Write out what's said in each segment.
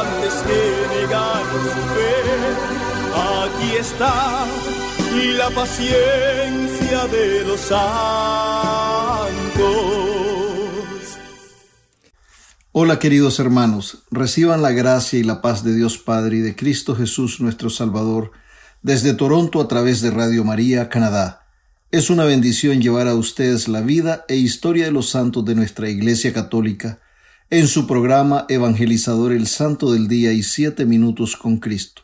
antes que negar su fe. Aquí está la paciencia de los santos. Hola queridos hermanos, reciban la gracia y la paz de Dios Padre y de Cristo Jesús nuestro Salvador desde Toronto a través de Radio María, Canadá. Es una bendición llevar a ustedes la vida e historia de los santos de nuestra Iglesia Católica en su programa Evangelizador el Santo del Día y Siete Minutos con Cristo.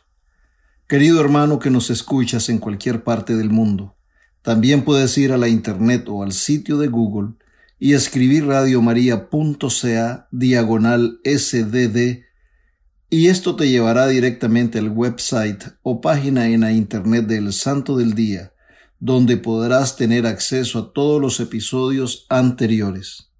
Querido hermano que nos escuchas en cualquier parte del mundo, también puedes ir a la internet o al sitio de Google y escribir radiomaria.ca diagonal sdd y esto te llevará directamente al website o página en la internet del Santo del Día, donde podrás tener acceso a todos los episodios anteriores.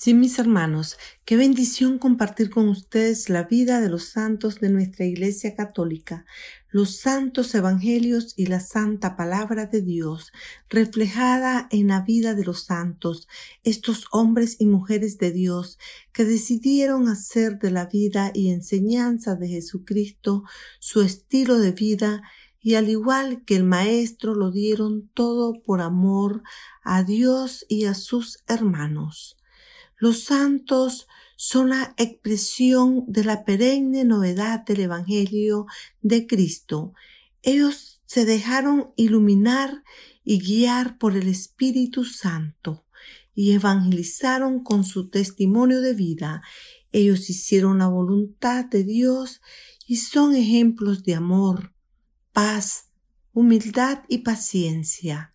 Sí, mis hermanos, qué bendición compartir con ustedes la vida de los santos de nuestra Iglesia Católica, los santos evangelios y la santa palabra de Dios, reflejada en la vida de los santos, estos hombres y mujeres de Dios que decidieron hacer de la vida y enseñanza de Jesucristo su estilo de vida y al igual que el Maestro lo dieron todo por amor a Dios y a sus hermanos. Los santos son la expresión de la perenne novedad del Evangelio de Cristo. Ellos se dejaron iluminar y guiar por el Espíritu Santo y evangelizaron con su testimonio de vida. Ellos hicieron la voluntad de Dios y son ejemplos de amor, paz, humildad y paciencia.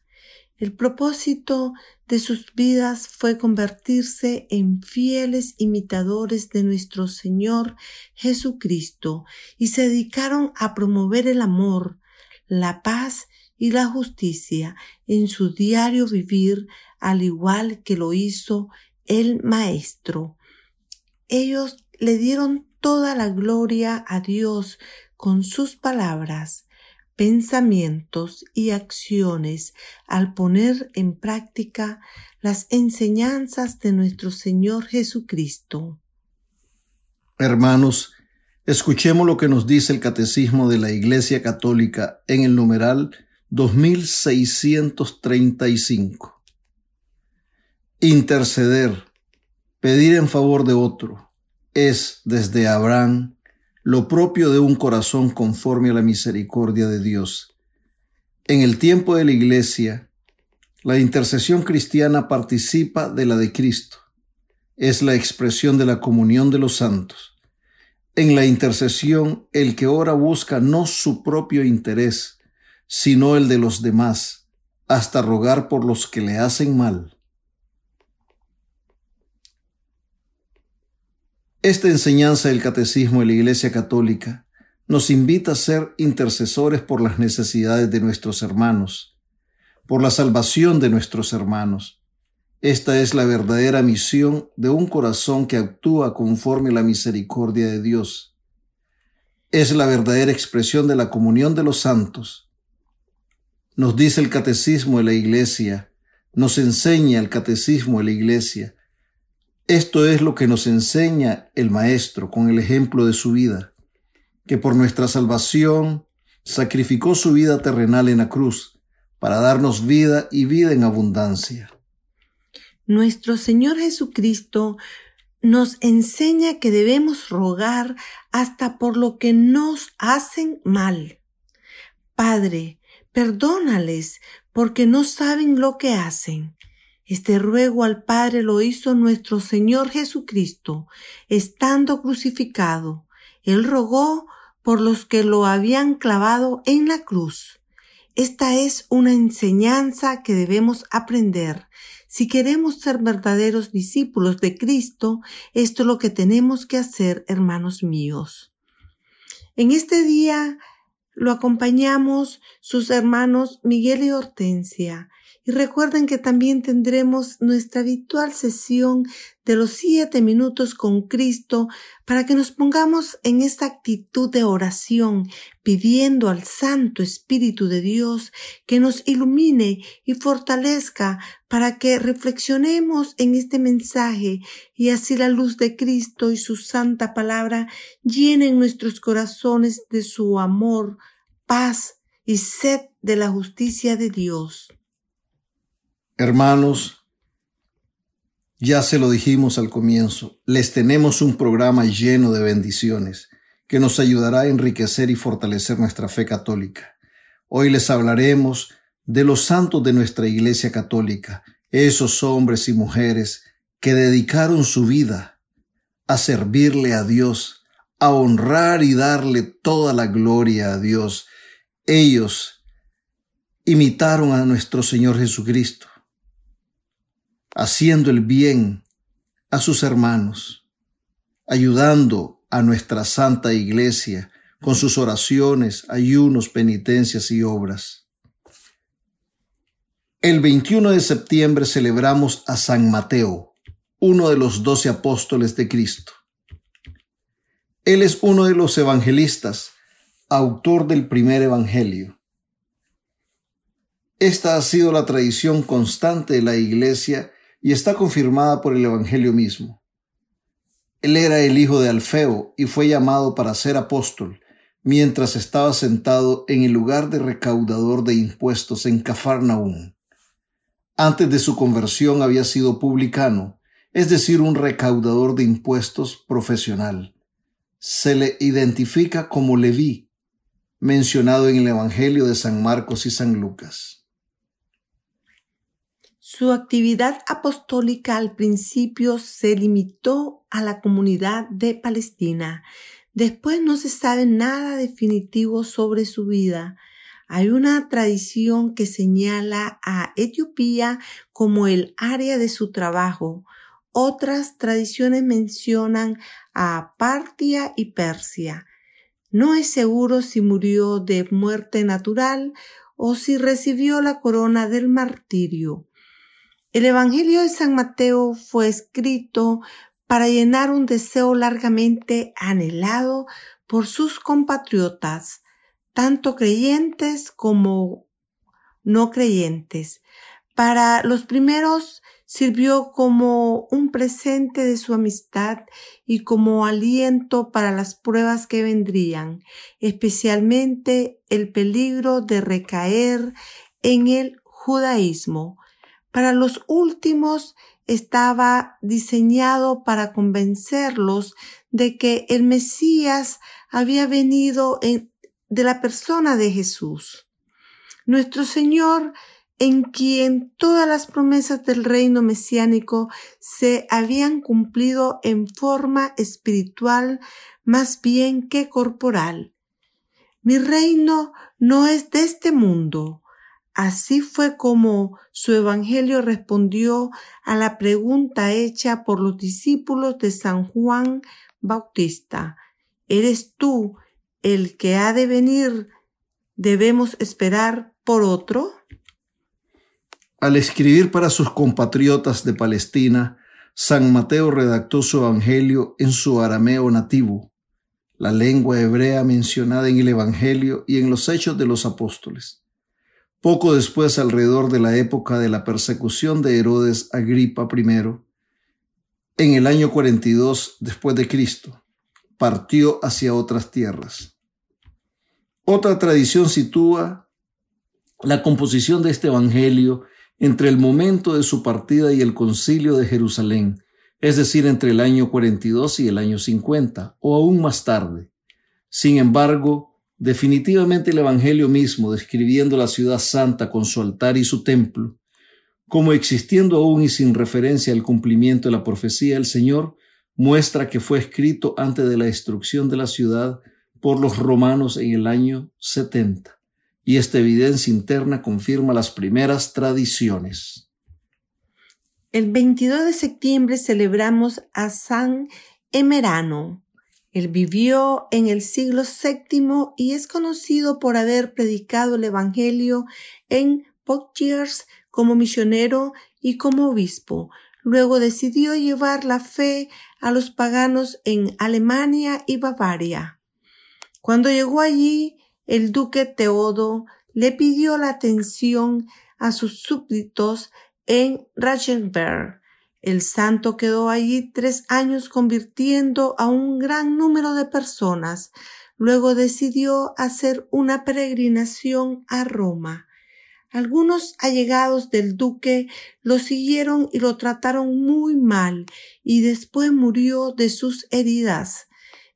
El propósito de sus vidas fue convertirse en fieles imitadores de nuestro Señor Jesucristo y se dedicaron a promover el amor, la paz y la justicia en su diario vivir, al igual que lo hizo el Maestro. Ellos le dieron toda la gloria a Dios con sus palabras pensamientos y acciones al poner en práctica las enseñanzas de nuestro Señor Jesucristo. Hermanos, escuchemos lo que nos dice el Catecismo de la Iglesia Católica en el numeral 2635. Interceder, pedir en favor de otro, es desde Abraham lo propio de un corazón conforme a la misericordia de Dios. En el tiempo de la Iglesia, la intercesión cristiana participa de la de Cristo. Es la expresión de la comunión de los santos. En la intercesión, el que ora busca no su propio interés, sino el de los demás, hasta rogar por los que le hacen mal. Esta enseñanza del Catecismo de la Iglesia Católica nos invita a ser intercesores por las necesidades de nuestros hermanos, por la salvación de nuestros hermanos. Esta es la verdadera misión de un corazón que actúa conforme a la misericordia de Dios. Es la verdadera expresión de la comunión de los santos. Nos dice el Catecismo de la Iglesia, nos enseña el Catecismo de la Iglesia, esto es lo que nos enseña el Maestro con el ejemplo de su vida, que por nuestra salvación sacrificó su vida terrenal en la cruz para darnos vida y vida en abundancia. Nuestro Señor Jesucristo nos enseña que debemos rogar hasta por lo que nos hacen mal. Padre, perdónales porque no saben lo que hacen. Este ruego al Padre lo hizo nuestro Señor Jesucristo, estando crucificado. Él rogó por los que lo habían clavado en la cruz. Esta es una enseñanza que debemos aprender. Si queremos ser verdaderos discípulos de Cristo, esto es lo que tenemos que hacer, hermanos míos. En este día lo acompañamos sus hermanos Miguel y Hortensia. Y recuerden que también tendremos nuestra habitual sesión de los siete minutos con Cristo para que nos pongamos en esta actitud de oración, pidiendo al Santo Espíritu de Dios que nos ilumine y fortalezca para que reflexionemos en este mensaje y así la luz de Cristo y su santa palabra llenen nuestros corazones de su amor, paz y sed de la justicia de Dios. Hermanos, ya se lo dijimos al comienzo, les tenemos un programa lleno de bendiciones que nos ayudará a enriquecer y fortalecer nuestra fe católica. Hoy les hablaremos de los santos de nuestra Iglesia Católica, esos hombres y mujeres que dedicaron su vida a servirle a Dios, a honrar y darle toda la gloria a Dios. Ellos imitaron a nuestro Señor Jesucristo haciendo el bien a sus hermanos, ayudando a nuestra Santa Iglesia con sus oraciones, ayunos, penitencias y obras. El 21 de septiembre celebramos a San Mateo, uno de los doce apóstoles de Cristo. Él es uno de los evangelistas, autor del primer evangelio. Esta ha sido la tradición constante de la Iglesia y está confirmada por el Evangelio mismo. Él era el hijo de Alfeo y fue llamado para ser apóstol, mientras estaba sentado en el lugar de recaudador de impuestos en Cafarnaúm. Antes de su conversión había sido publicano, es decir, un recaudador de impuestos profesional. Se le identifica como Leví, mencionado en el Evangelio de San Marcos y San Lucas. Su actividad apostólica al principio se limitó a la comunidad de Palestina. Después no se sabe nada definitivo sobre su vida. Hay una tradición que señala a Etiopía como el área de su trabajo. Otras tradiciones mencionan a Partia y Persia. No es seguro si murió de muerte natural o si recibió la corona del martirio. El Evangelio de San Mateo fue escrito para llenar un deseo largamente anhelado por sus compatriotas, tanto creyentes como no creyentes. Para los primeros sirvió como un presente de su amistad y como aliento para las pruebas que vendrían, especialmente el peligro de recaer en el judaísmo, para los últimos estaba diseñado para convencerlos de que el Mesías había venido de la persona de Jesús. Nuestro Señor, en quien todas las promesas del reino mesiánico se habían cumplido en forma espiritual más bien que corporal. Mi reino no es de este mundo. Así fue como su Evangelio respondió a la pregunta hecha por los discípulos de San Juan Bautista. ¿Eres tú el que ha de venir? ¿Debemos esperar por otro? Al escribir para sus compatriotas de Palestina, San Mateo redactó su Evangelio en su arameo nativo, la lengua hebrea mencionada en el Evangelio y en los Hechos de los Apóstoles. Poco después, alrededor de la época de la persecución de Herodes Agripa I, en el año 42 después de Cristo, partió hacia otras tierras. Otra tradición sitúa la composición de este evangelio entre el momento de su partida y el concilio de Jerusalén, es decir, entre el año 42 y el año 50, o aún más tarde. Sin embargo, definitivamente el Evangelio mismo, describiendo la ciudad santa con su altar y su templo, como existiendo aún y sin referencia al cumplimiento de la profecía del Señor, muestra que fue escrito antes de la destrucción de la ciudad por los romanos en el año 70, y esta evidencia interna confirma las primeras tradiciones. El 22 de septiembre celebramos a San Emerano. Él vivió en el siglo VII y es conocido por haber predicado el Evangelio en Poitiers como misionero y como obispo. Luego decidió llevar la fe a los paganos en Alemania y Bavaria. Cuando llegó allí, el duque Teodo le pidió la atención a sus súbditos en Rachenberg. El santo quedó allí tres años convirtiendo a un gran número de personas. Luego decidió hacer una peregrinación a Roma. Algunos allegados del duque lo siguieron y lo trataron muy mal y después murió de sus heridas.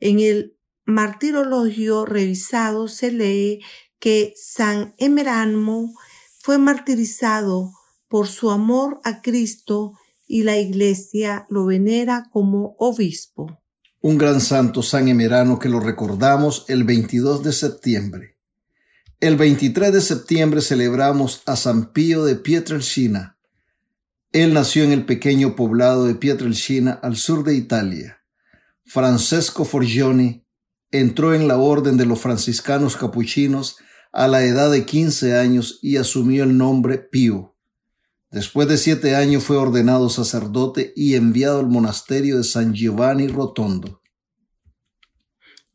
En el martirologio revisado se lee que San Emeramo fue martirizado por su amor a Cristo y la Iglesia lo venera como obispo. Un gran santo San Emerano que lo recordamos el 22 de septiembre. El 23 de septiembre celebramos a San Pío de Pietrelcina. Él nació en el pequeño poblado de Pietrelcina al sur de Italia. Francesco Forgione entró en la orden de los franciscanos capuchinos a la edad de 15 años y asumió el nombre Pío. Después de siete años fue ordenado sacerdote y enviado al monasterio de San Giovanni Rotondo.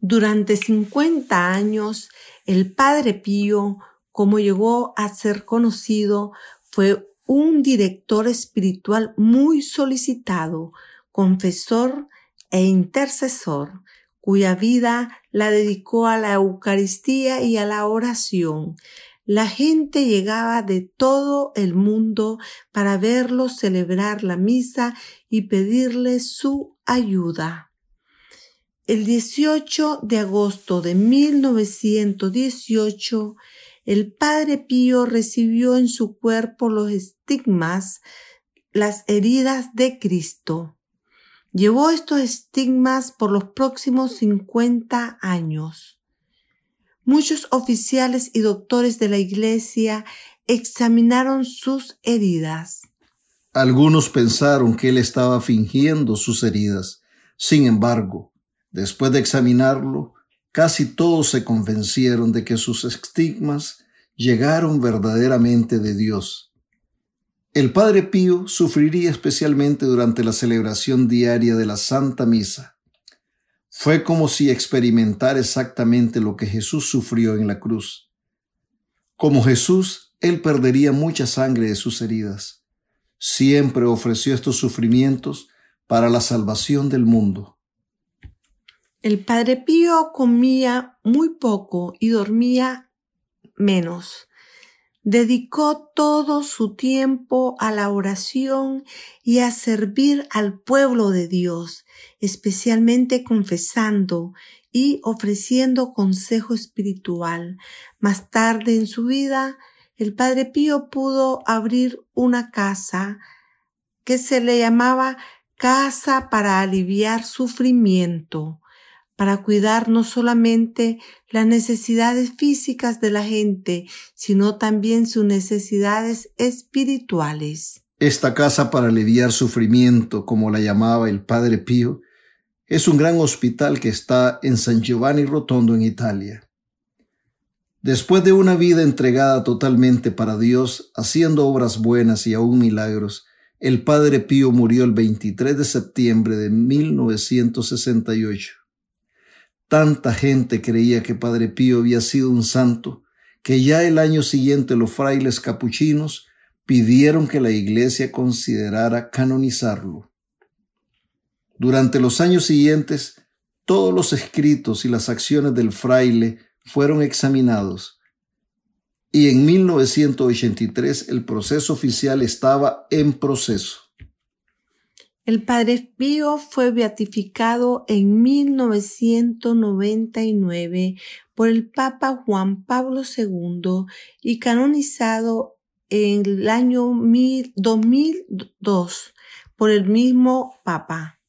Durante 50 años el Padre Pío, como llegó a ser conocido, fue un director espiritual muy solicitado, confesor e intercesor, cuya vida la dedicó a la Eucaristía y a la oración. La gente llegaba de todo el mundo para verlo celebrar la misa y pedirle su ayuda. El 18 de agosto de 1918, el Padre Pío recibió en su cuerpo los estigmas, las heridas de Cristo. Llevó estos estigmas por los próximos 50 años. Muchos oficiales y doctores de la Iglesia examinaron sus heridas. Algunos pensaron que él estaba fingiendo sus heridas. Sin embargo, Después de examinarlo, casi todos se convencieron de que sus estigmas llegaron verdaderamente de Dios. El Padre Pío sufriría especialmente durante la celebración diaria de la Santa Misa. Fue como si experimentara exactamente lo que Jesús sufrió en la cruz. Como Jesús, él perdería mucha sangre de sus heridas. Siempre ofreció estos sufrimientos para la salvación del mundo. El padre Pío comía muy poco y dormía menos. Dedicó todo su tiempo a la oración y a servir al pueblo de Dios, especialmente confesando y ofreciendo consejo espiritual. Más tarde en su vida, el Padre Pío pudo abrir una casa que se le llamaba Casa para aliviar sufrimiento para cuidar no solamente las necesidades físicas de la gente, sino también sus necesidades espirituales. Esta casa para aliviar sufrimiento, como la llamaba el Padre Pío, es un gran hospital que está en San Giovanni Rotondo, en Italia. Después de una vida entregada totalmente para Dios, haciendo obras buenas y aún milagros, el Padre Pío murió el 23 de septiembre de 1968. Tanta gente creía que Padre Pío había sido un santo, que ya el año siguiente los frailes capuchinos pidieron que la iglesia considerara canonizarlo. Durante los años siguientes, todos los escritos y las acciones del fraile fueron examinados, y en 1983 el proceso oficial estaba en proceso. El Padre Pío fue beatificado en 1999 por el Papa Juan Pablo II y canonizado en el año 2002 por el mismo Papa.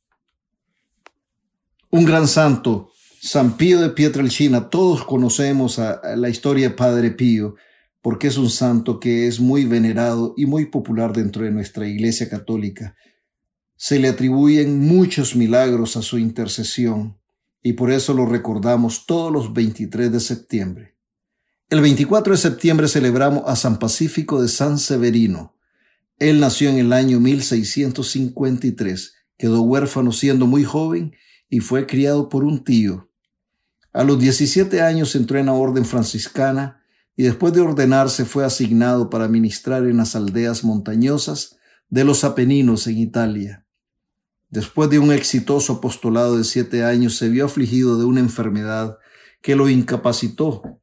Un gran santo, San Pío de Pietrelcina. Todos conocemos la historia de Padre Pío porque es un santo que es muy venerado y muy popular dentro de nuestra Iglesia Católica se le atribuyen muchos milagros a su intercesión y por eso lo recordamos todos los 23 de septiembre. El 24 de septiembre celebramos a San Pacífico de San Severino. Él nació en el año 1653, quedó huérfano siendo muy joven y fue criado por un tío. A los 17 años entró en la orden franciscana y después de ordenarse fue asignado para ministrar en las aldeas montañosas de los Apeninos en Italia. Después de un exitoso apostolado de siete años, se vio afligido de una enfermedad que lo incapacitó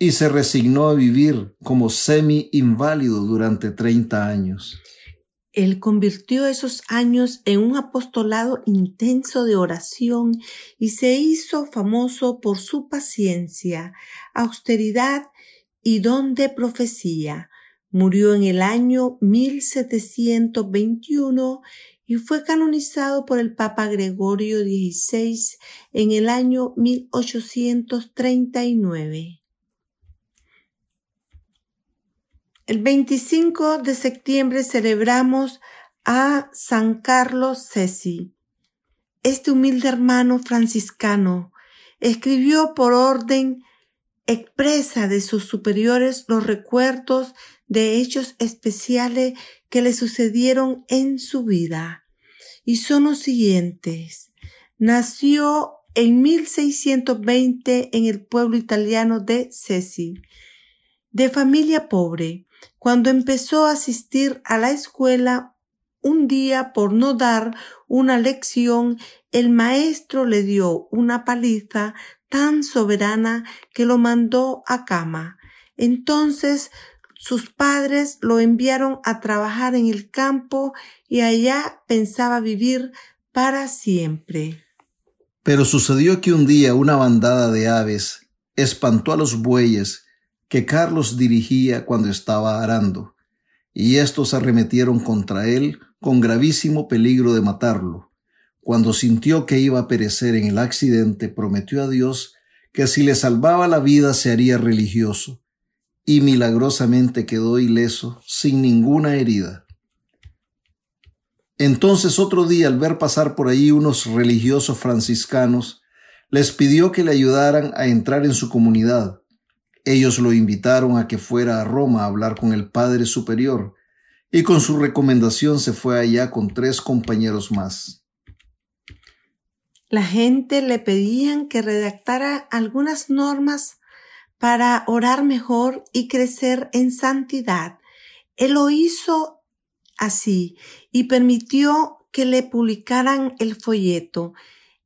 y se resignó a vivir como semi-inválido durante 30 años. Él convirtió esos años en un apostolado intenso de oración y se hizo famoso por su paciencia, austeridad y don de profecía. Murió en el año 1721 y fue canonizado por el Papa Gregorio XVI en el año 1839. El 25 de septiembre celebramos a San Carlos Cesi. Este humilde hermano franciscano escribió por orden expresa de sus superiores los recuerdos de hechos especiales que le sucedieron en su vida. Y son los siguientes. Nació en 1620 en el pueblo italiano de Ceci, de familia pobre. Cuando empezó a asistir a la escuela, un día por no dar una lección, el maestro le dio una paliza tan soberana que lo mandó a cama. Entonces sus padres lo enviaron a trabajar en el campo y allá pensaba vivir para siempre. Pero sucedió que un día una bandada de aves espantó a los bueyes que Carlos dirigía cuando estaba arando, y estos arremetieron contra él con gravísimo peligro de matarlo. Cuando sintió que iba a perecer en el accidente, prometió a Dios que si le salvaba la vida se haría religioso y milagrosamente quedó ileso, sin ninguna herida. Entonces otro día, al ver pasar por allí unos religiosos franciscanos, les pidió que le ayudaran a entrar en su comunidad. Ellos lo invitaron a que fuera a Roma a hablar con el Padre Superior, y con su recomendación se fue allá con tres compañeros más. La gente le pedían que redactara algunas normas para orar mejor y crecer en santidad. Él lo hizo así y permitió que le publicaran el folleto.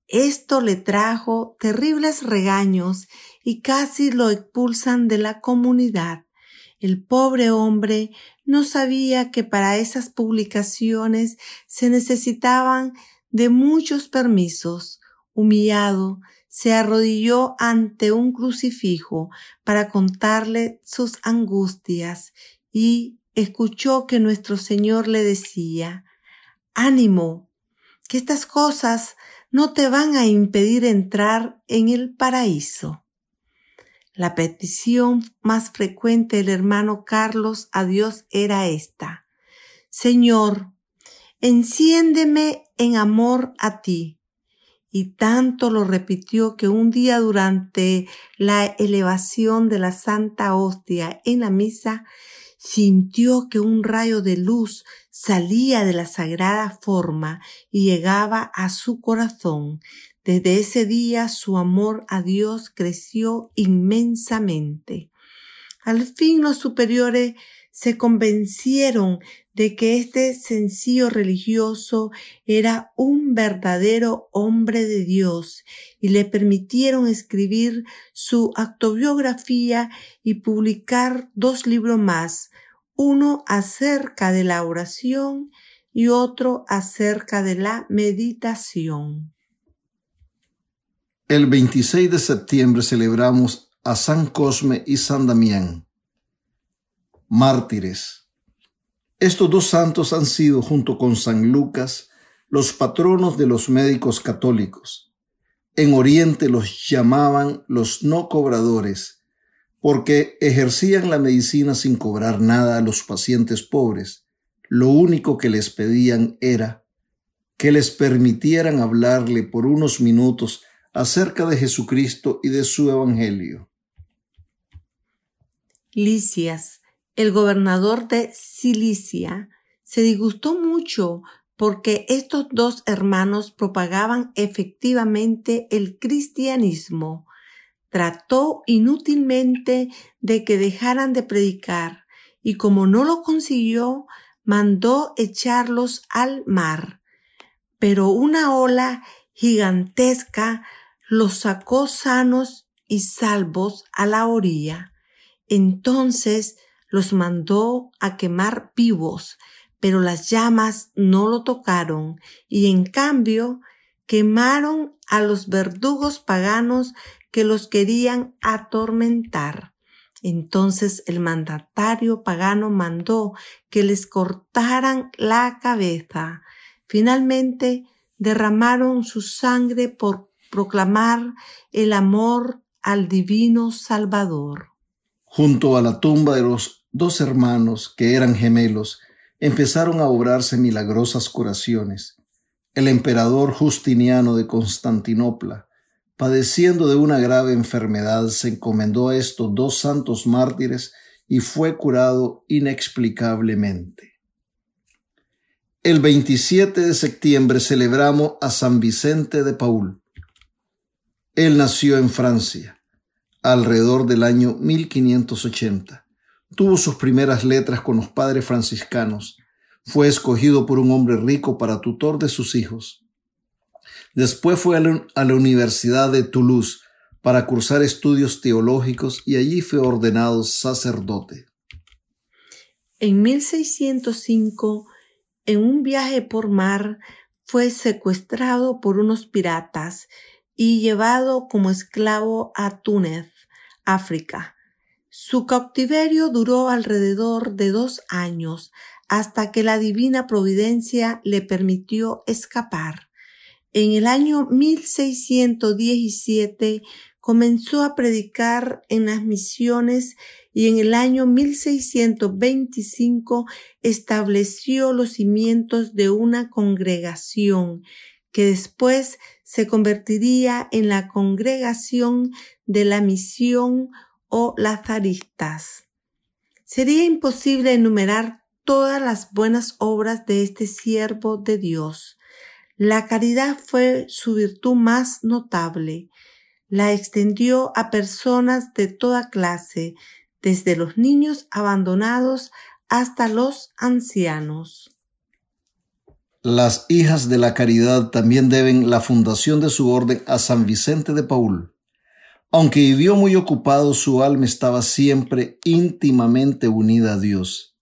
Esto le trajo terribles regaños y casi lo expulsan de la comunidad. El pobre hombre no sabía que para esas publicaciones se necesitaban de muchos permisos. Humillado, se arrodilló ante un crucifijo para contarle sus angustias y escuchó que nuestro Señor le decía, ánimo, que estas cosas no te van a impedir entrar en el paraíso. La petición más frecuente del hermano Carlos a Dios era esta, Señor, enciéndeme en amor a ti y tanto lo repitió que un día durante la elevación de la Santa Hostia en la misa, sintió que un rayo de luz salía de la sagrada forma y llegaba a su corazón. Desde ese día su amor a Dios creció inmensamente. Al fin los superiores se convencieron de que este sencillo religioso era un verdadero hombre de Dios y le permitieron escribir su autobiografía y publicar dos libros más, uno acerca de la oración y otro acerca de la meditación. El 26 de septiembre celebramos a San Cosme y San Damián, mártires. Estos dos santos han sido, junto con San Lucas, los patronos de los médicos católicos. En Oriente los llamaban los no cobradores, porque ejercían la medicina sin cobrar nada a los pacientes pobres. Lo único que les pedían era que les permitieran hablarle por unos minutos acerca de Jesucristo y de su Evangelio. Licias, el gobernador de Cilicia, se disgustó mucho porque estos dos hermanos propagaban efectivamente el cristianismo. Trató inútilmente de que dejaran de predicar y como no lo consiguió, mandó echarlos al mar. Pero una ola gigantesca los sacó sanos y salvos a la orilla. Entonces los mandó a quemar vivos, pero las llamas no lo tocaron y en cambio quemaron a los verdugos paganos que los querían atormentar. Entonces el mandatario pagano mandó que les cortaran la cabeza. Finalmente derramaron su sangre por proclamar el amor al divino Salvador. Junto a la tumba de los dos hermanos que eran gemelos, empezaron a obrarse milagrosas curaciones. El emperador Justiniano de Constantinopla, padeciendo de una grave enfermedad, se encomendó a estos dos santos mártires y fue curado inexplicablemente. El 27 de septiembre celebramos a San Vicente de Paul. Él nació en Francia, alrededor del año 1580. Tuvo sus primeras letras con los padres franciscanos. Fue escogido por un hombre rico para tutor de sus hijos. Después fue a la, Universidad de Toulouse para cursar estudios teológicos y allí fue ordenado sacerdote. En 1605 en un viaje por mar fue secuestrado por unos piratas y llevado como esclavo a Túnez, África. Su cautiverio duró alrededor de dos años hasta que la divina providencia le permitió escapar. En el año 1617 comenzó a predicar en las misiones y en el año 1625 estableció los cimientos de una congregación que después se convertiría en la congregación de la misión o lazaristas. Sería imposible enumerar todas las buenas obras de este siervo de Dios. La caridad fue su virtud más notable. La extendió a personas de toda clase, desde los niños abandonados hasta los ancianos. Las hijas de la caridad también deben la fundación de su orden a San Vicente de Paul. Aunque vivió muy ocupado, su alma estaba siempre íntimamente unida a Dios.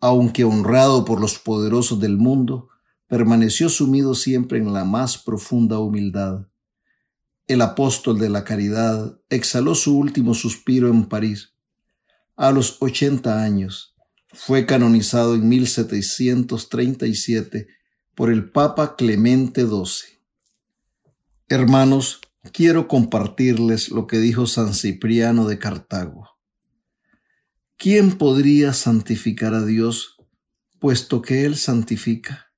Aunque honrado por los poderosos del mundo, permaneció sumido siempre en la más profunda humildad. El apóstol de la caridad exhaló su último suspiro en París a los 80 años. Fue canonizado en 1737 por el Papa Clemente XII. Hermanos, quiero compartirles lo que dijo San Cipriano de Cartago. ¿Quién podría santificar a Dios puesto que Él santifica?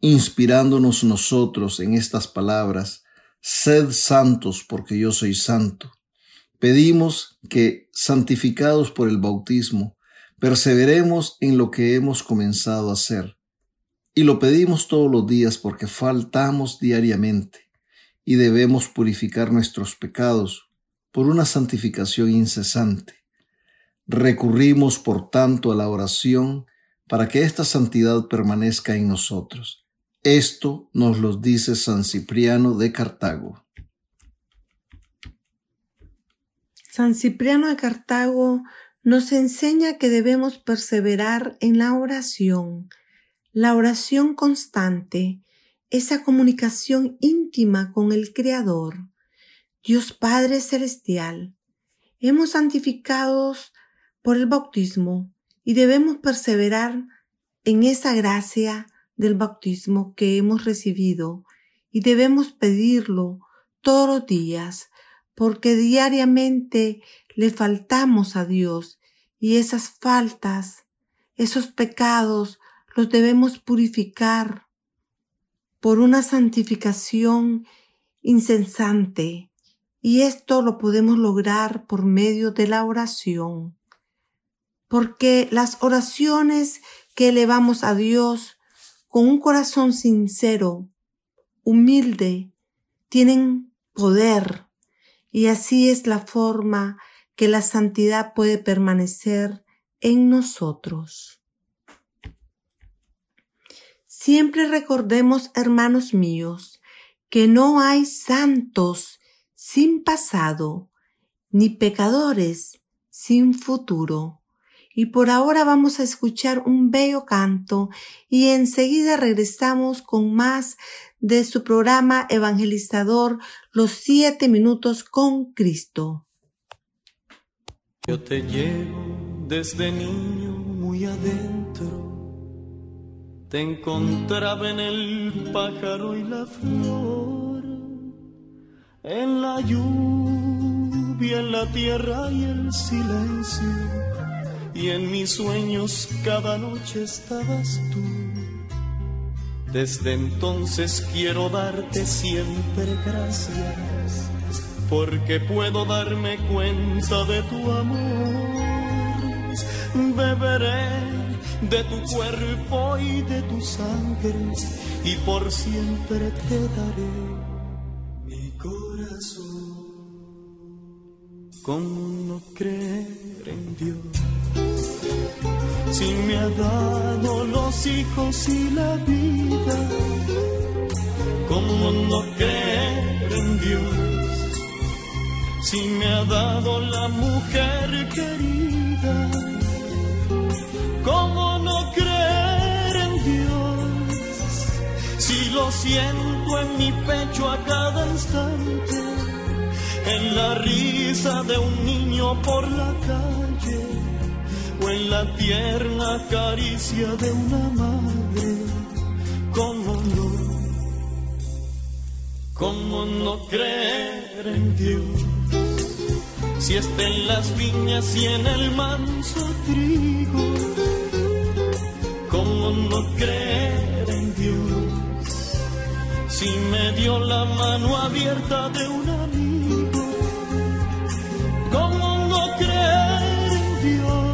Inspirándonos nosotros en estas palabras, sed santos porque yo soy santo. Pedimos que, santificados por el bautismo, perseveremos en lo que hemos comenzado a hacer. Y lo pedimos todos los días porque faltamos diariamente y debemos purificar nuestros pecados por una santificación incesante. Recurrimos, por tanto, a la oración para que esta santidad permanezca en nosotros. Esto nos lo dice San Cipriano de Cartago. San Cipriano de Cartago nos enseña que debemos perseverar en la oración. La oración constante, esa comunicación íntima con el Creador, Dios Padre Celestial, hemos santificados por el bautismo y debemos perseverar en esa gracia del bautismo que hemos recibido y debemos pedirlo todos los días porque diariamente le faltamos a Dios y esas faltas, esos pecados los debemos purificar por una santificación insensante y esto lo podemos lograr por medio de la oración. Porque las oraciones que elevamos a Dios con un corazón sincero, humilde, tienen poder y así es la forma que la santidad puede permanecer en nosotros. Siempre recordemos, hermanos míos, que no hay santos sin pasado, ni pecadores sin futuro. Y por ahora vamos a escuchar un bello canto y enseguida regresamos con más de su programa evangelizador Los siete minutos con Cristo. Yo te llevo desde niño muy adentro, te encontraba en el pájaro y la flor, en la lluvia, en la tierra y el silencio y en mis sueños cada noche estabas tú. Desde entonces quiero darte siempre gracias, porque puedo darme cuenta de tu amor. Beberé de tu cuerpo y de tu sangre, y por siempre te daré mi corazón. ¿Cómo no creer en Dios? si me ha dado los hijos y la vida, ¿cómo no creer en Dios? Si me ha dado la mujer querida, siento en mi pecho a cada instante, en la risa de un niño por la calle o en la tierna caricia de una madre. ¿Cómo no? ¿Cómo no creer en Dios? Si está en las viñas y en el manso trigo, ¿cómo no creer en Dios? Si me dio la mano abierta de un amigo, ¿cómo no creer en Dios?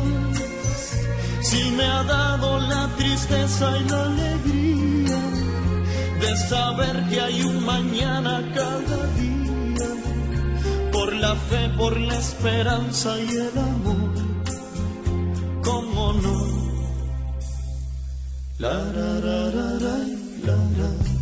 si me ha dado la tristeza y la alegría de saber que hay un mañana cada día, por la fe, por la esperanza y el amor, ¿cómo no? La, la, la, la,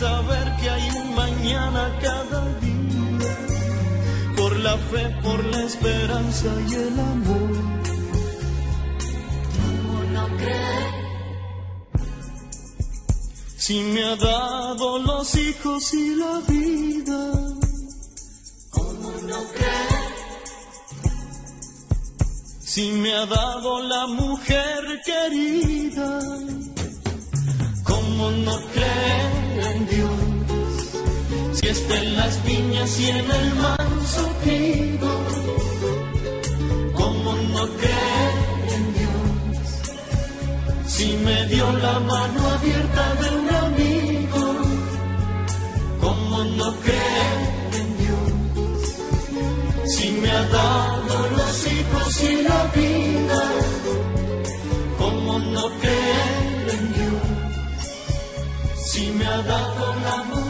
saber que hay un mañana cada día? La fe, por la esperanza y el amor. ¿Cómo no creer? Si me ha dado los hijos y la vida, ¿Cómo no creer? si me ha dado la mujer querida, ¿cómo no creer en Dios? Si está en las viñas y en el manso trigo, ¿cómo no creer en Dios? Si me dio la mano abierta de un amigo, ¿cómo no creer en Dios? Si me ha dado los hijos y la vida, ¿cómo no creer en Dios? Si me ha dado la mujer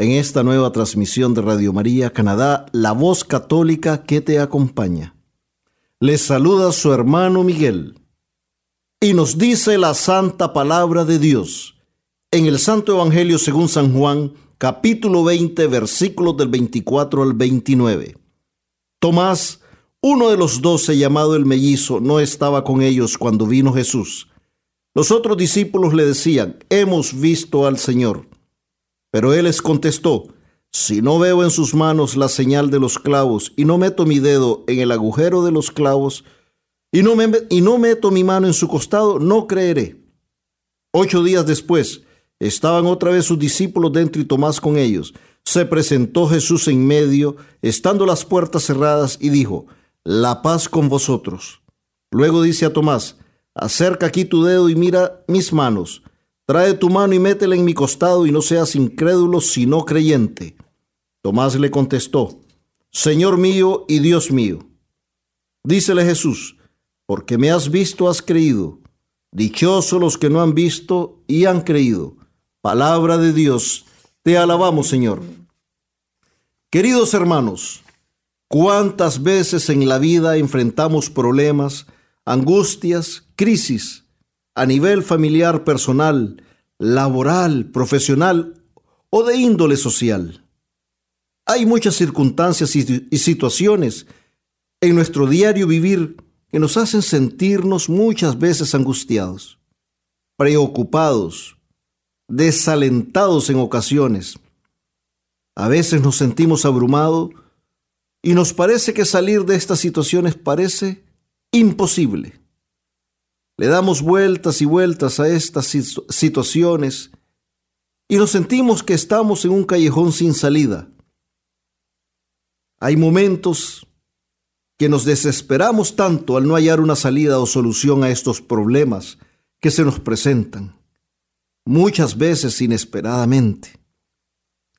en esta nueva transmisión de Radio María Canadá, la voz católica que te acompaña. Les saluda su hermano Miguel y nos dice la santa palabra de Dios en el Santo Evangelio según San Juan, capítulo 20, versículos del 24 al 29. Tomás, uno de los doce llamado el mellizo, no estaba con ellos cuando vino Jesús. Los otros discípulos le decían, hemos visto al Señor. Pero él les contestó, si no veo en sus manos la señal de los clavos y no meto mi dedo en el agujero de los clavos y no, y no meto mi mano en su costado, no creeré. Ocho días después, estaban otra vez sus discípulos dentro y Tomás con ellos. Se presentó Jesús en medio, estando las puertas cerradas, y dijo, La paz con vosotros. Luego dice a Tomás, Acerca aquí tu dedo y mira mis manos Trae tu mano y métela en mi costado y no seas incrédulo sino creyente. Tomás le contestó, Señor mío y Dios mío. Dícele Jesús, porque me has visto has creído. Dichosos los que no han visto y han creído. Palabra de Dios, te alabamos Señor. Queridos hermanos, ¿cuántas veces en la vida enfrentamos problemas, angustias, crisis? A nivel familiar, personal, laboral, profesional o de índole social. Hay muchas circunstancias y, situaciones en nuestro diario vivir que nos hacen sentirnos muchas veces angustiados, preocupados, desalentados en ocasiones. A veces nos sentimos abrumados y nos parece que salir de estas situaciones parece imposible. Le damos vueltas y vueltas a estas situaciones y nos sentimos que estamos en un callejón sin salida. Hay momentos que nos desesperamos tanto al no hallar una salida o solución a estos problemas que se nos presentan, muchas veces inesperadamente,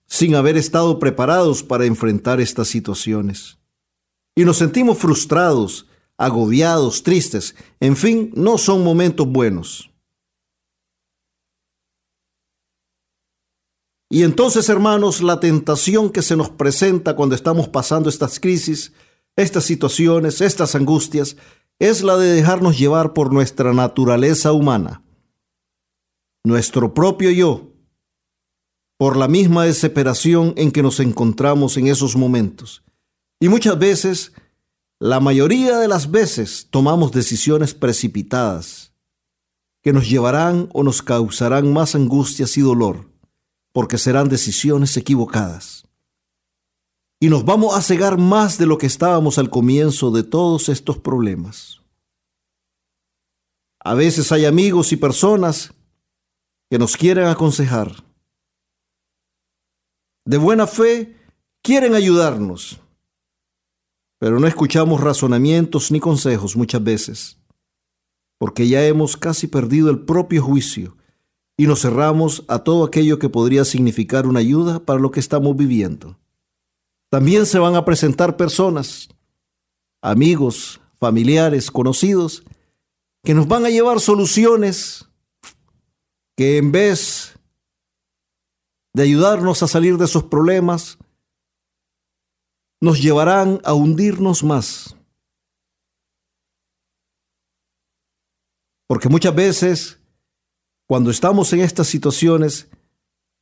sin haber estado preparados para enfrentar estas situaciones. Y nos sentimos frustrados agobiados, tristes, en fin, no son momentos buenos. Y entonces, hermanos, la tentación que se nos presenta cuando estamos pasando estas crisis, estas situaciones, estas angustias, es la de dejarnos llevar por nuestra naturaleza humana, nuestro propio yo, por la misma desesperación en que nos encontramos en esos momentos. Y muchas veces la mayoría de las veces tomamos decisiones precipitadas que nos llevarán o nos causarán más angustias y dolor, porque serán decisiones equivocadas. Y nos vamos a cegar más de lo que estábamos al comienzo de todos estos problemas. A veces hay amigos y personas que nos quieren aconsejar. De buena fe quieren ayudarnos pero no escuchamos razonamientos ni consejos muchas veces, porque ya hemos casi perdido el propio juicio y nos cerramos a todo aquello que podría significar una ayuda para lo que estamos viviendo. También se van a presentar personas, amigos, familiares, conocidos, que nos van a llevar soluciones que en vez de ayudarnos a salir de esos problemas, nos llevarán a hundirnos más. Porque muchas veces, cuando estamos en estas situaciones,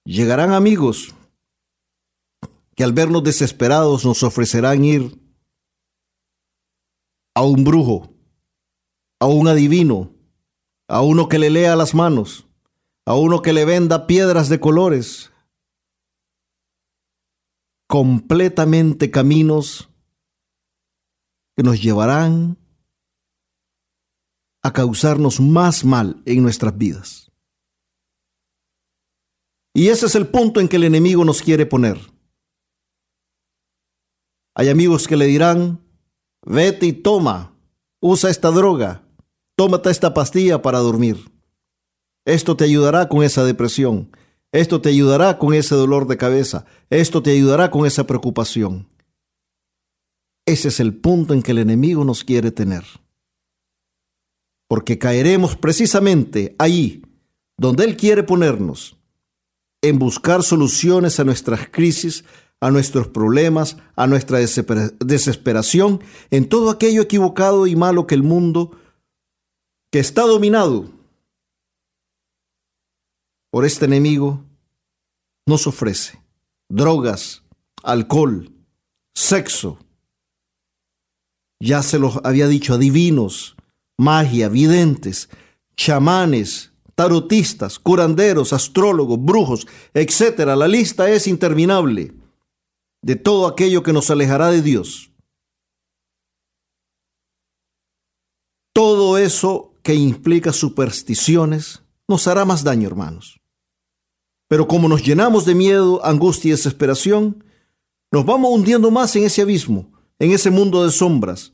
llegarán amigos que al vernos desesperados nos ofrecerán ir a un brujo, a un adivino, a uno que le lea las manos, a uno que le venda piedras de colores, completamente caminos que nos llevarán a causarnos más mal en nuestras vidas. Y ese es el punto en que el enemigo nos quiere poner. Hay amigos que le dirán, vete y toma, usa esta droga, tómate esta pastilla para dormir. Esto te ayudará con esa depresión, esto te ayudará con ese dolor de cabeza, esto te ayudará con esa preocupación. Ese es el punto en que el enemigo nos quiere tener. Porque caeremos precisamente ahí, donde Él quiere ponernos, en buscar soluciones a nuestras crisis, a nuestros problemas, a nuestra desesperación, en todo aquello equivocado y malo que el mundo, que está dominado por este enemigo, nos ofrece. Drogas, alcohol, sexo. Ya se los había dicho, adivinos, magia, videntes, chamanes, tarotistas, curanderos, astrólogos, brujos, etc. La lista es interminable de todo aquello que nos alejará de Dios. Todo eso que implica supersticiones nos hará más daño, hermanos. Pero como nos llenamos de miedo, angustia y desesperación, nos vamos hundiendo más en ese abismo, en ese mundo de sombras,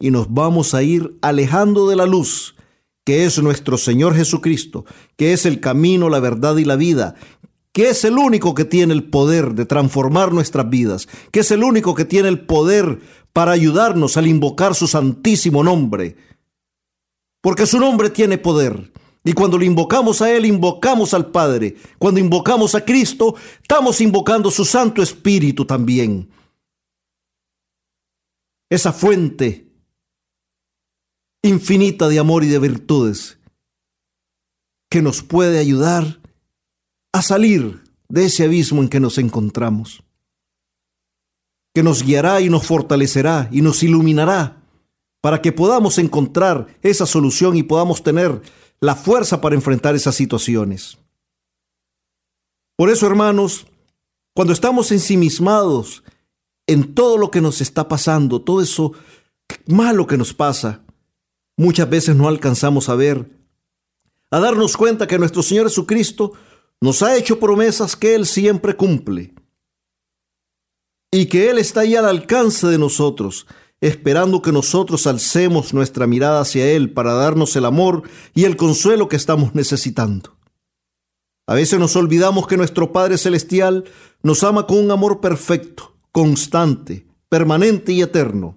y nos vamos a ir alejando de la luz, que es nuestro Señor Jesucristo, que es el camino, la verdad y la vida, que es el único que tiene el poder de transformar nuestras vidas, que es el único que tiene el poder para ayudarnos al invocar su santísimo nombre. Porque su nombre tiene poder. Y cuando lo invocamos a Él, invocamos al Padre. Cuando invocamos a Cristo, estamos invocando su Santo Espíritu también. Esa fuente infinita de amor y de virtudes que nos puede ayudar a salir de ese abismo en que nos encontramos, que nos guiará y nos fortalecerá y nos iluminará para que podamos encontrar esa solución y podamos tener la fuerza para enfrentar esas situaciones. Por eso, hermanos, cuando estamos ensimismados en todo lo que nos está pasando, todo eso malo que nos pasa, muchas veces no alcanzamos a ver, a darnos cuenta que nuestro Señor Jesucristo nos ha hecho promesas que Él siempre cumple y que Él está ahí al alcance de nosotros, esperando que nosotros alcemos nuestra mirada hacia Él para darnos el amor y el consuelo que estamos necesitando. A veces nos olvidamos que nuestro Padre Celestial nos ama con un amor perfecto, constante, permanente y eterno.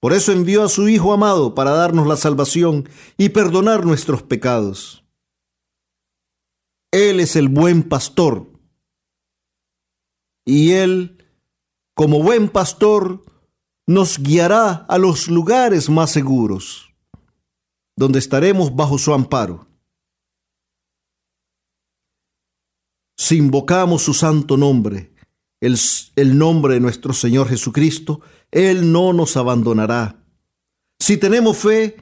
Por eso envió a su Hijo amado para darnos la salvación y perdonar nuestros pecados. Él es el buen pastor. Y Él, como buen pastor, nos guiará a los lugares más seguros, donde estaremos bajo su amparo. Si invocamos su santo nombre, el, el, nombre de nuestro Señor Jesucristo, Él no nos abandonará. Si tenemos fe,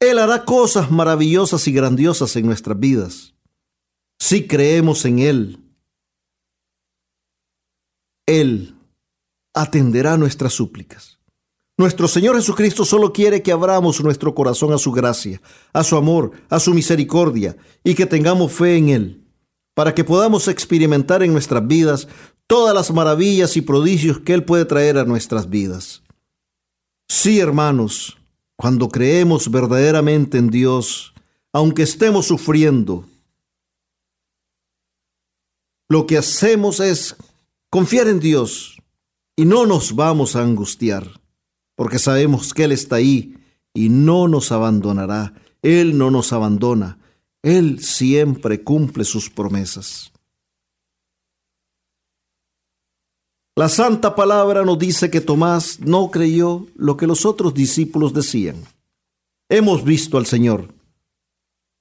Él hará cosas maravillosas y grandiosas en nuestras vidas si creemos en Él, Él atenderá nuestras súplicas. Nuestro Señor Jesucristo solo quiere que abramos nuestro corazón a su gracia, a su amor, a su misericordia y que tengamos fe en Él, para que podamos experimentar en nuestras vidas todas las maravillas y prodigios que Él puede traer a nuestras vidas. Sí, hermanos, cuando creemos verdaderamente en Dios, aunque estemos sufriendo, lo que hacemos es confiar en Dios y no nos vamos a angustiar, porque sabemos que Él está ahí y no nos abandonará. Él no nos abandona. Él siempre cumple sus promesas. La santa palabra nos dice que Tomás no creyó lo que los otros discípulos decían. Hemos visto al Señor.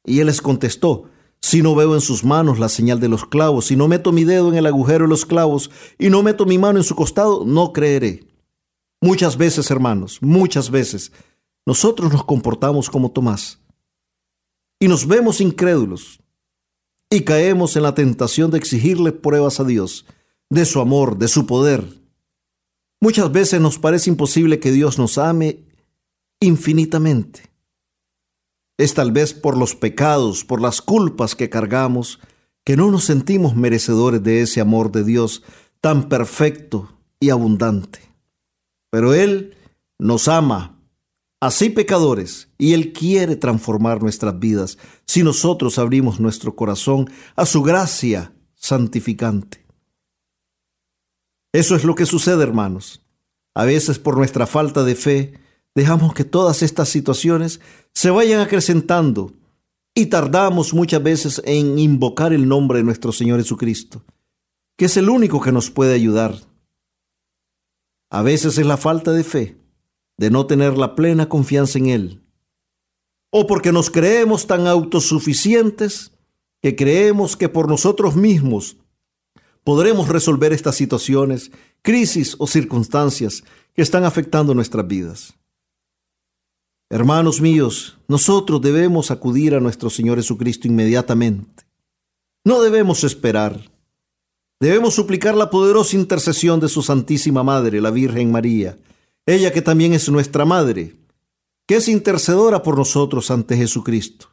Y él les contestó, si no veo en sus manos la señal de los clavos, si no meto mi dedo en el agujero de los clavos y no meto mi mano en su costado, no creeré. Muchas veces, hermanos, muchas veces, nosotros nos comportamos como Tomás y nos vemos incrédulos y caemos en la tentación de exigirle pruebas a Dios de su amor, de su poder. Muchas veces nos parece imposible que Dios nos ame infinitamente. Es tal vez por los pecados, por las culpas que cargamos, que no nos sentimos merecedores de ese amor de Dios tan perfecto y abundante. Pero Él nos ama, así pecadores, y Él quiere transformar nuestras vidas si nosotros abrimos nuestro corazón a su gracia santificante. Eso es lo que sucede, hermanos. A veces por nuestra falta de fe, dejamos que todas estas situaciones se vayan acrecentando y tardamos muchas veces en invocar el nombre de nuestro Señor Jesucristo, que es el único que nos puede ayudar. A veces es la falta de fe, de no tener la plena confianza en Él, o porque nos creemos tan autosuficientes que creemos que por nosotros mismos podremos resolver estas situaciones, crisis o circunstancias que están afectando nuestras vidas. Hermanos míos, nosotros debemos acudir a nuestro Señor Jesucristo inmediatamente. No debemos esperar. Debemos suplicar la poderosa intercesión de su Santísima Madre, la Virgen María, ella que también es nuestra Madre, que es intercedora por nosotros ante Jesucristo,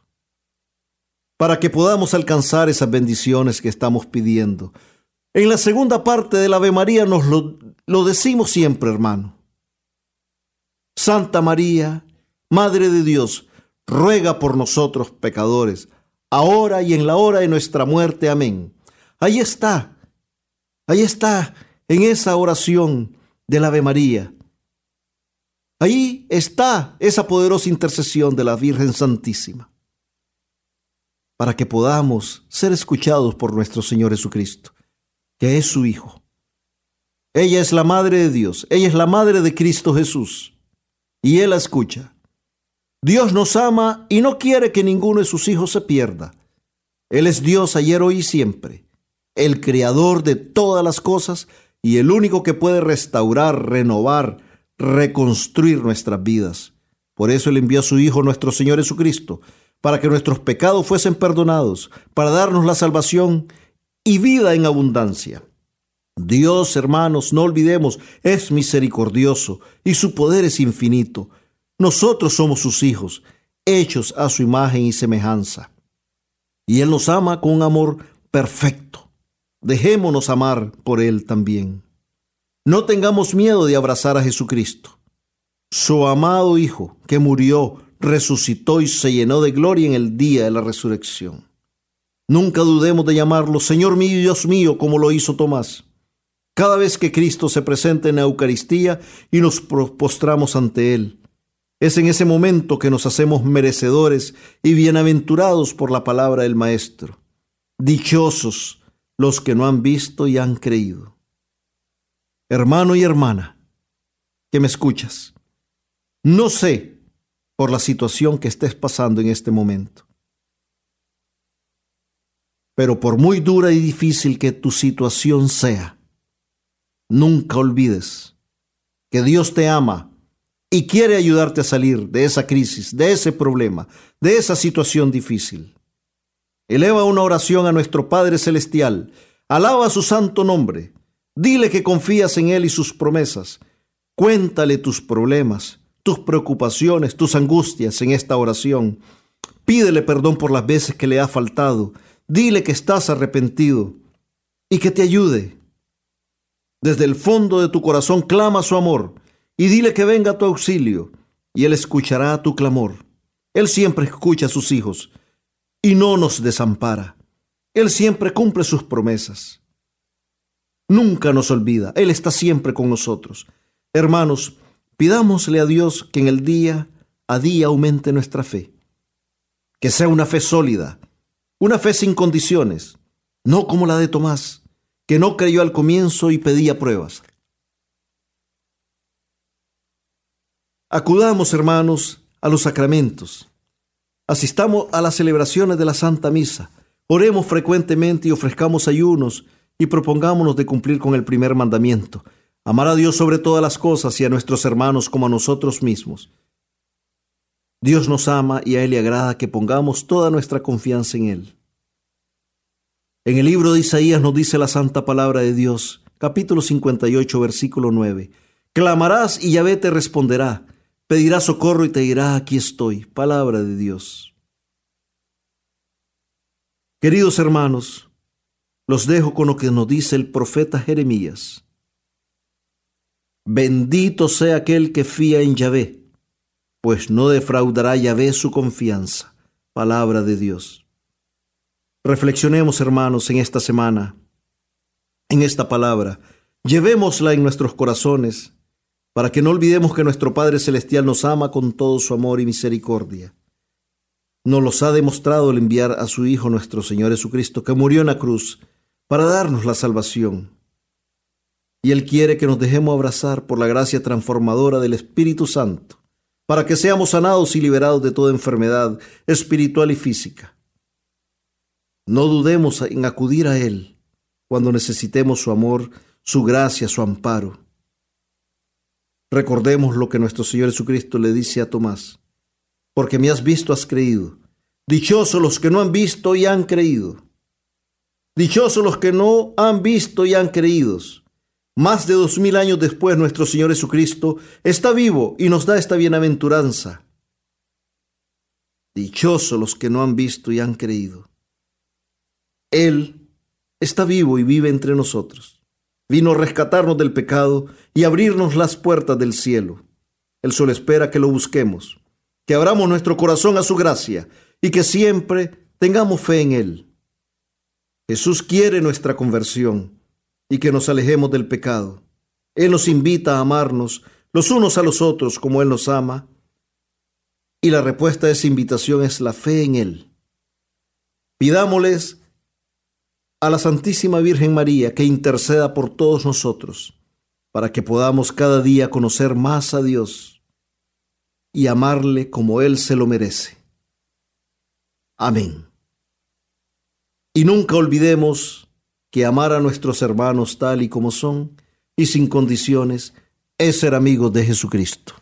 para que podamos alcanzar esas bendiciones que estamos pidiendo. En la segunda parte del Ave María nos lo, lo decimos siempre, hermano. Santa María, Madre de Dios, ruega por nosotros pecadores, ahora y en la hora de nuestra muerte. Amén. Ahí está, ahí está, en esa oración del Ave María. Ahí está esa poderosa intercesión de la Virgen Santísima, para que podamos ser escuchados por nuestro Señor Jesucristo, que es su Hijo. Ella es la Madre de Dios, ella es la Madre de Cristo Jesús, y Él la escucha. Dios nos ama y no quiere que ninguno de sus hijos se pierda. Él es Dios ayer, hoy y siempre, el creador de todas las cosas y el único que puede restaurar, renovar, reconstruir nuestras vidas. Por eso Él envió a su Hijo nuestro Señor Jesucristo, para que nuestros pecados fuesen perdonados, para darnos la salvación y vida en abundancia. Dios, hermanos, no olvidemos, es misericordioso y su poder es infinito. Nosotros somos sus hijos, hechos a su imagen y semejanza. Y Él nos ama con un amor perfecto. Dejémonos amar por Él también. No tengamos miedo de abrazar a Jesucristo, su amado Hijo, que murió, resucitó y se llenó de gloria en el día de la resurrección. Nunca dudemos de llamarlo Señor mío y Dios mío, como lo hizo Tomás. Cada vez que Cristo se presenta en la Eucaristía y nos postramos ante Él, es en ese momento que nos hacemos merecedores y bienaventurados por la palabra del Maestro. Dichosos los que no han visto y han creído. Hermano y hermana, que me escuchas, no sé por la situación que estés pasando en este momento, pero por muy dura y difícil que tu situación sea, nunca olvides que Dios te ama y quiere ayudarte a salir de esa crisis, de ese problema, de esa situación difícil. Eleva una oración a nuestro Padre Celestial, alaba su santo nombre, dile que confías en Él y sus promesas, cuéntale tus problemas, tus preocupaciones, tus angustias en esta oración. Pídele perdón por las veces que le ha faltado, dile que estás arrepentido y que te ayude. Desde el fondo de tu corazón clama su amor y dile que venga a tu auxilio, y Él escuchará tu clamor. Él siempre escucha a sus hijos y no nos desampara. Él siempre cumple sus promesas. Nunca nos olvida, Él está siempre con nosotros. Hermanos, pidámosle a Dios que en el día a día aumente nuestra fe. Que sea una fe sólida, una fe sin condiciones, no como la de Tomás, que no creyó al comienzo y pedía pruebas. Acudamos, hermanos, a los sacramentos. Asistamos a las celebraciones de la Santa Misa. Oremos frecuentemente y ofrezcamos ayunos y propongámonos de cumplir con el primer mandamiento. Amar a Dios sobre todas las cosas y a nuestros hermanos como a nosotros mismos. Dios nos ama y a Él le agrada que pongamos toda nuestra confianza en Él. En el libro de Isaías nos dice la santa palabra de Dios, capítulo 58, versículo 9. Clamarás y Yahvé te responderá pedirá socorro y te dirá, aquí estoy. Palabra de Dios. Queridos hermanos, los dejo con lo que nos dice el profeta Jeremías. Bendito sea aquel que fía en Yahvé, pues no defraudará Yahvé su confianza. Palabra de Dios. Reflexionemos, hermanos, en esta semana, en esta palabra. Llevémosla en nuestros corazones para que no olvidemos que nuestro Padre Celestial nos ama con todo su amor y misericordia. Nos los ha demostrado el enviar a su Hijo nuestro Señor Jesucristo, que murió en la cruz para darnos la salvación. Y Él quiere que nos dejemos abrazar por la gracia transformadora del Espíritu Santo, para que seamos sanados y liberados de toda enfermedad espiritual y física. No dudemos en acudir a Él cuando necesitemos su amor, su gracia, su amparo. Recordemos lo que nuestro Señor Jesucristo le dice a Tomás, porque me has visto, has creído. Dichosos los que no han visto y han creído. Dichosos los que no han visto y han creído. Más de dos mil años después, nuestro Señor Jesucristo está vivo y nos da esta bienaventuranza. Dichosos los que no han visto y han creído. Él está vivo y vive entre nosotros. Vino a rescatarnos del pecado y abrirnos las puertas del cielo. Él solo espera que lo busquemos, que abramos nuestro corazón a su gracia y que siempre tengamos fe en Él. Jesús quiere nuestra conversión y que nos alejemos del pecado. Él nos invita a amarnos los unos a los otros como Él nos ama. Y la respuesta a esa invitación es la fe en Él. Pidámosles a la Santísima Virgen María que interceda por todos nosotros, para que podamos cada día conocer más a Dios y amarle como Él se lo merece. Amén. Y nunca olvidemos que amar a nuestros hermanos tal y como son y sin condiciones es ser amigos de Jesucristo.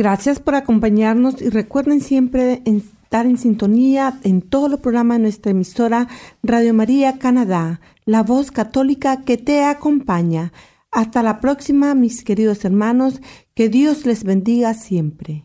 Gracias por acompañarnos y recuerden siempre estar en sintonía en todos los programas de nuestra emisora Radio María Canadá, la voz católica que te acompaña. Hasta la próxima, mis queridos hermanos, que Dios les bendiga siempre.